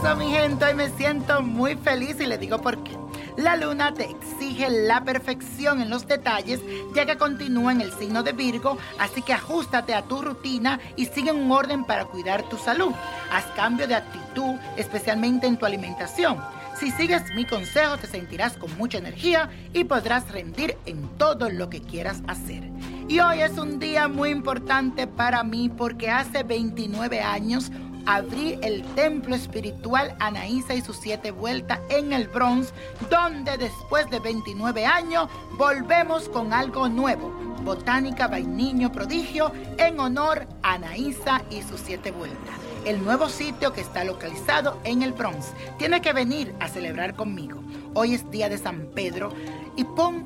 Eso, mi gente, hoy me siento muy feliz y le digo por qué. La luna te exige la perfección en los detalles, ya que continúa en el signo de Virgo, así que ajustate a tu rutina y sigue un orden para cuidar tu salud. Haz cambio de actitud, especialmente en tu alimentación. Si sigues mi consejo, te sentirás con mucha energía y podrás rendir en todo lo que quieras hacer. Y hoy es un día muy importante para mí porque hace 29 años abrí el templo espiritual Anaísa y sus siete vueltas en el Bronx, donde después de 29 años volvemos con algo nuevo. Botánica Vainiño Prodigio en honor a Anaísa y sus siete vueltas. El nuevo sitio que está localizado en el Bronx. Tiene que venir a celebrar conmigo. Hoy es día de San Pedro y pon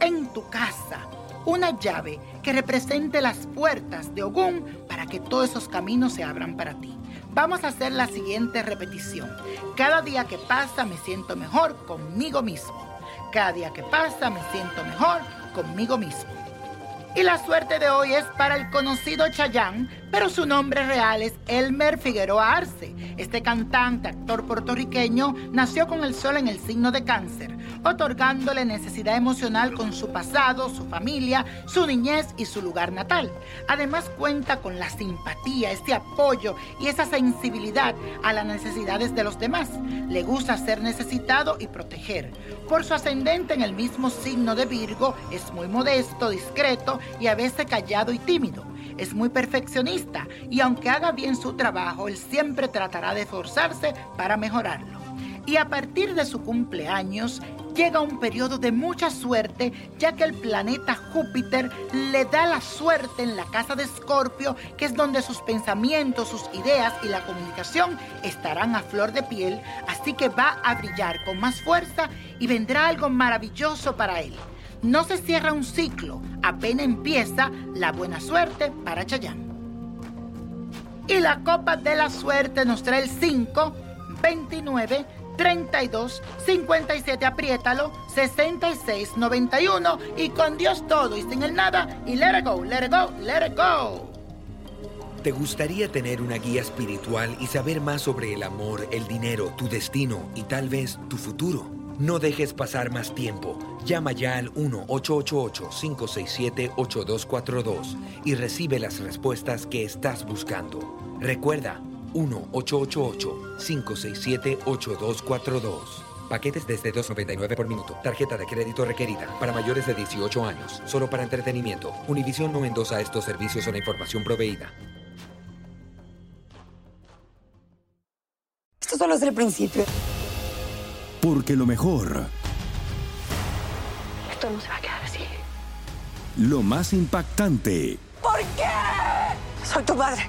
en tu casa una llave que represente las puertas de Ogún para que todos esos caminos se abran para ti. Vamos a hacer la siguiente repetición. Cada día que pasa me siento mejor conmigo mismo. Cada día que pasa me siento mejor conmigo mismo. Y la suerte de hoy es para el conocido Chayán, pero su nombre real es Elmer Figueroa Arce. Este cantante, actor puertorriqueño, nació con el sol en el signo de cáncer, otorgándole necesidad emocional con su pasado, su familia, su niñez y su lugar natal. Además cuenta con la simpatía, este apoyo y esa sensibilidad a las necesidades de los demás. Le gusta ser necesitado y proteger. Por su ascendente en el mismo signo de Virgo, es muy modesto, discreto y a veces callado y tímido. Es muy perfeccionista y aunque haga bien su trabajo, él siempre tratará de esforzarse para mejorarlo. Y a partir de su cumpleaños llega un periodo de mucha suerte, ya que el planeta Júpiter le da la suerte en la casa de Escorpio, que es donde sus pensamientos, sus ideas y la comunicación estarán a flor de piel, así que va a brillar con más fuerza y vendrá algo maravilloso para él. No se cierra un ciclo, apenas empieza la buena suerte para Chayán. Y la copa de la suerte nos trae el 5, 29, 32, 57, apriétalo, 66, 91 y con Dios todo y sin el nada y let it go, let it go, let it go. ¿Te gustaría tener una guía espiritual y saber más sobre el amor, el dinero, tu destino y tal vez tu futuro? No dejes pasar más tiempo. Llama ya al 1-888-567-8242 y recibe las respuestas que estás buscando. Recuerda, 1-888-567-8242. Paquetes desde 2.99 por minuto. Tarjeta de crédito requerida para mayores de 18 años. Solo para entretenimiento. Univision no endosa estos servicios o la información proveída. Esto solo es el principio. Porque lo mejor, Esto no se va a quedar así. lo más impactante, ¿Por qué? Soy tu padre.